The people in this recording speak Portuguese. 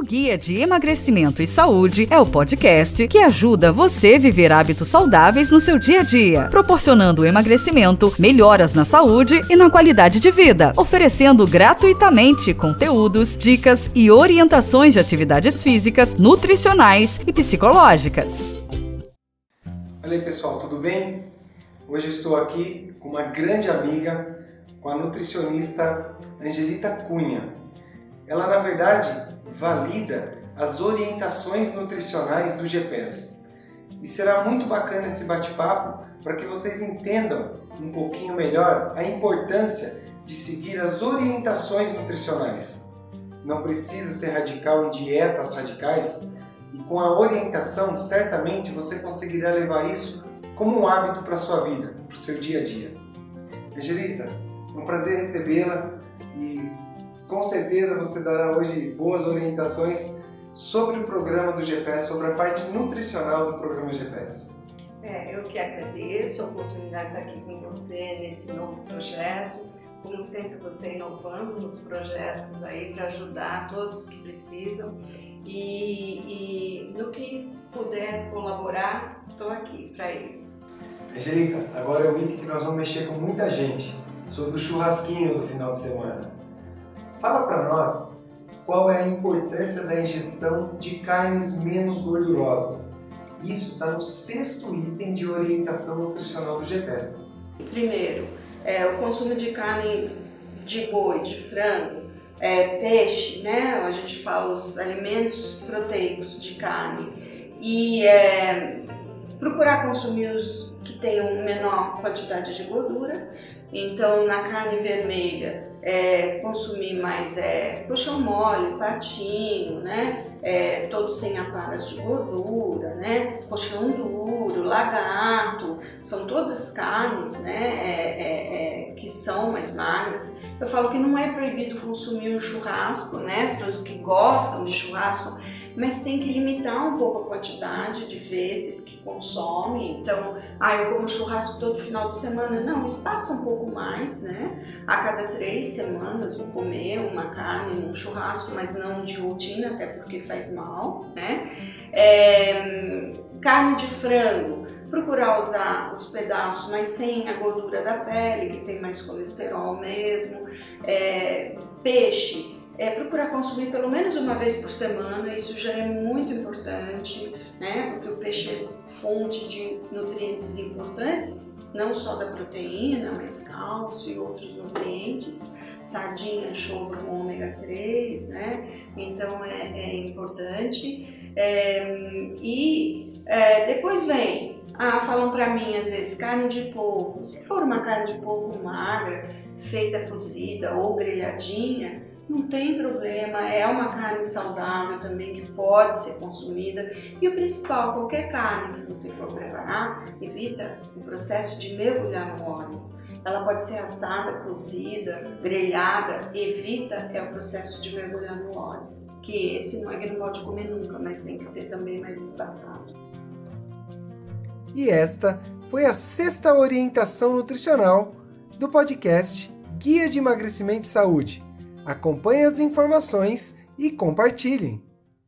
O Guia de Emagrecimento e Saúde é o podcast que ajuda você a viver hábitos saudáveis no seu dia a dia, proporcionando emagrecimento, melhoras na saúde e na qualidade de vida, oferecendo gratuitamente conteúdos, dicas e orientações de atividades físicas, nutricionais e psicológicas. Aí pessoal, tudo bem? Hoje estou aqui com uma grande amiga, com a nutricionista Angelita Cunha. Ela, na verdade, valida as orientações nutricionais do GPS. E será muito bacana esse bate-papo para que vocês entendam um pouquinho melhor a importância de seguir as orientações nutricionais. Não precisa ser radical em dietas radicais e com a orientação, certamente você conseguirá levar isso como um hábito para sua vida, para o seu dia a dia. Angelita, é um prazer recebê-la e com certeza você dará hoje boas orientações sobre o programa do GPS, sobre a parte nutricional do programa GPS. É, eu que agradeço a oportunidade de estar aqui com você nesse novo projeto. Como sempre, você inovando nos projetos aí para ajudar todos que precisam. E, e no que puder colaborar, estou aqui para isso. Angelita, agora o item que nós vamos mexer com muita gente sobre o churrasquinho do final de semana. Fala para nós qual é a importância da ingestão de carnes menos gordurosas. Isso está no sexto item de orientação nutricional do GPS. Primeiro, é, o consumo de carne de boi, de frango, é, peixe, né? A gente fala os alimentos proteicos de carne e é, procurar consumir os que tenham menor quantidade de gordura. Então, na carne vermelha, é, consumir mais é, colchão mole, patinho, né? É, todos sem aparas de gordura, né? Colchão duro, lagarto, são todas carnes, né? É, é, é, que são mais magras. Eu falo que não é proibido consumir um churrasco, né? Para os que gostam de churrasco, mas tem que limitar um pouco a quantidade de vezes que consome. Então, ah, eu como churrasco todo final de semana. Não, espaça um pouco mais, né? A cada três semanas vou comer uma carne num churrasco, mas não de rotina, até porque faz mal, né? É, carne de frango, procurar usar os pedaços, mas sem a gordura da pele, que tem mais colesterol mesmo. É, peixe, é, procurar consumir pelo menos uma vez por semana, isso já é muito importante, né? Porque o peixe é fonte de nutrientes importantes, não só da proteína, mas cálcio e outros nutrientes. Sardinha, chova com ômega 3, né? Então é, é importante. É, e é, depois vem ah, falam para mim às vezes carne de porco. Se for uma carne de porco magra, feita cozida ou grelhadinha, não tem problema, é uma carne saudável também que pode ser consumida. E o principal, qualquer carne que você for preparar, evita o processo de mergulhar no óleo. Ela pode ser assada, cozida, grelhada, evita é o processo de mergulhar no óleo. Que esse não é que não pode comer nunca, mas tem que ser também mais espaçado. E esta foi a sexta orientação nutricional do podcast Guia de Emagrecimento e Saúde Acompanhe as informações e compartilhem.